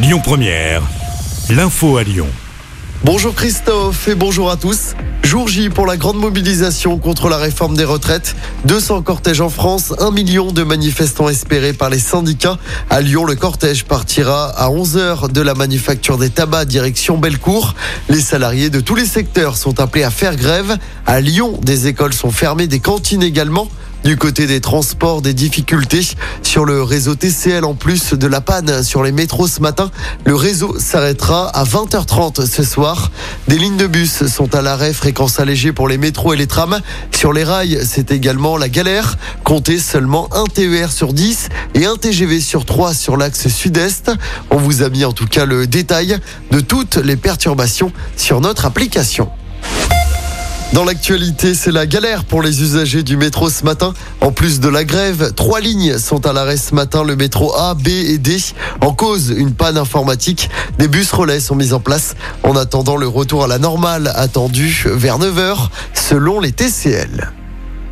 Lyon Première, l'info à Lyon. Bonjour Christophe et bonjour à tous. Jour J pour la grande mobilisation contre la réforme des retraites. 200 cortèges en France, 1 million de manifestants espérés par les syndicats. À Lyon, le cortège partira à 11h de la manufacture des tabacs direction Bellecour. Les salariés de tous les secteurs sont appelés à faire grève. À Lyon, des écoles sont fermées, des cantines également. Du côté des transports, des difficultés sur le réseau TCL en plus de la panne sur les métros ce matin. Le réseau s'arrêtera à 20h30 ce soir. Des lignes de bus sont à l'arrêt, fréquence allégée pour les métros et les trams. Sur les rails, c'est également la galère. Comptez seulement un TER sur 10 et un TGV sur 3 sur l'axe sud-est. On vous a mis en tout cas le détail de toutes les perturbations sur notre application. Dans l'actualité, c'est la galère pour les usagers du métro ce matin. En plus de la grève, trois lignes sont à l'arrêt ce matin, le métro A, B et D. En cause, une panne informatique. Des bus relais sont mis en place en attendant le retour à la normale attendu vers 9h selon les TCL.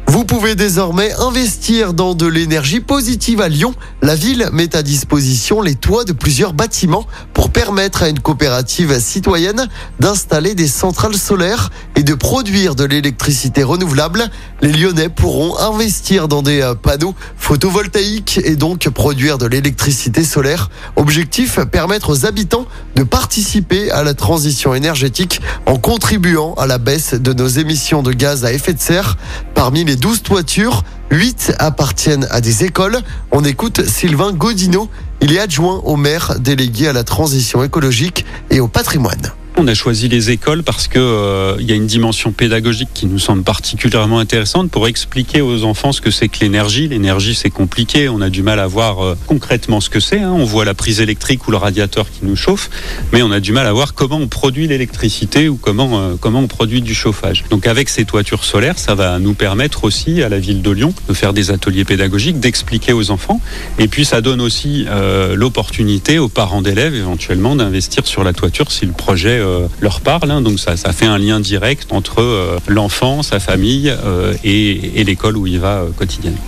Vous pouvez désormais investir dans de l'énergie positive à Lyon. La ville met à disposition les toits de plusieurs bâtiments pour permettre à une coopérative citoyenne d'installer des centrales solaires et de produire de l'électricité renouvelable. Les Lyonnais pourront investir dans des euh, panneaux photovoltaïques et donc produire de l'électricité solaire. Objectif, permettre aux habitants de participer à la transition énergétique en contribuant à la baisse de nos émissions de gaz à effet de serre. Parmi les 12 toitures, 8 appartiennent à des écoles. On écoute Sylvain Godineau. Il est adjoint au maire délégué à la transition écologique et au patrimoine. On a choisi les écoles parce que euh, il y a une dimension pédagogique qui nous semble particulièrement intéressante pour expliquer aux enfants ce que c'est que l'énergie. L'énergie, c'est compliqué. On a du mal à voir euh, concrètement ce que c'est. hein. On voit la prise électrique ou le radiateur qui nous chauffe, mais on a du mal à voir comment on produit l'électricité ou comment euh, comment on produit du chauffage. Donc avec ces toitures solaires, ça va nous permettre aussi à la ville de Lyon de faire des ateliers pédagogiques, d'expliquer aux enfants. Et puis ça donne aussi l'opportunité aux parents d'élèves éventuellement d'investir sur la toiture si le projet leur parle. hein. Donc ça, ça fait un lien direct entre euh, l'enfant, sa famille euh, et, et l'école où il va euh, quotidiennement.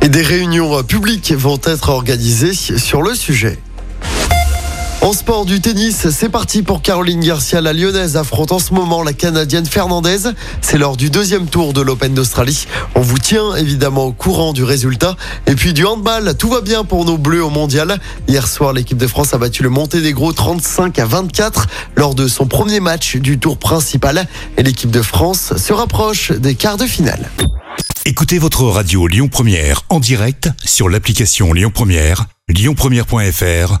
Et des réunions euh, publiques vont être organisées sur le sujet. En sport du tennis, c'est parti pour Caroline Garcia. La lyonnaise affronte en ce moment la canadienne Fernandez. C'est lors du deuxième tour de l'Open d'Australie. On vous tient évidemment au courant du résultat. Et puis du handball, tout va bien pour nos bleus au mondial. Hier soir, l'équipe de France a battu le Monténégro 35 à 24 lors de son premier match du tour principal. Et l'équipe de France se rapproche des quarts de finale. Écoutez votre radio Lyon Première en direct sur l'application Lyon Première, lyonpremière.fr